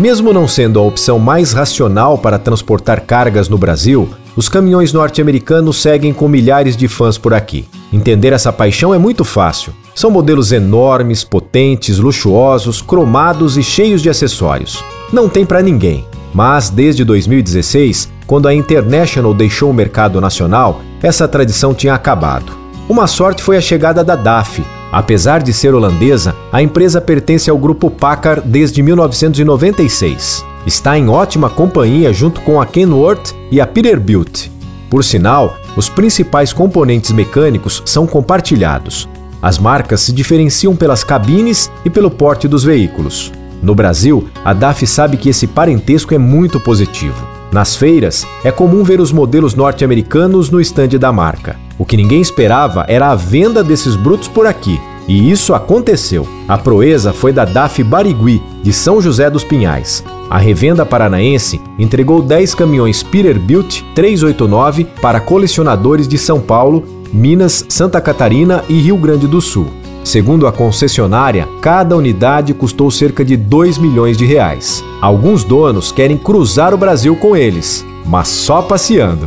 Mesmo não sendo a opção mais racional para transportar cargas no Brasil, os caminhões norte-americanos seguem com milhares de fãs por aqui. Entender essa paixão é muito fácil. São modelos enormes, potentes, luxuosos, cromados e cheios de acessórios. Não tem para ninguém. Mas desde 2016, quando a International deixou o mercado nacional, essa tradição tinha acabado. Uma sorte foi a chegada da DAF. Apesar de ser holandesa, a empresa pertence ao grupo Packard desde 1996. Está em ótima companhia junto com a Kenworth e a Peterbilt. Por sinal, os principais componentes mecânicos são compartilhados. As marcas se diferenciam pelas cabines e pelo porte dos veículos. No Brasil, a DAF sabe que esse parentesco é muito positivo. Nas feiras, é comum ver os modelos norte-americanos no estande da marca. O que ninguém esperava era a venda desses brutos por aqui. E isso aconteceu. A proeza foi da DAF Barigui, de São José dos Pinhais. A revenda paranaense entregou 10 caminhões Peterbilt 389 para colecionadores de São Paulo, Minas, Santa Catarina e Rio Grande do Sul. Segundo a concessionária, cada unidade custou cerca de 2 milhões de reais. Alguns donos querem cruzar o Brasil com eles, mas só passeando.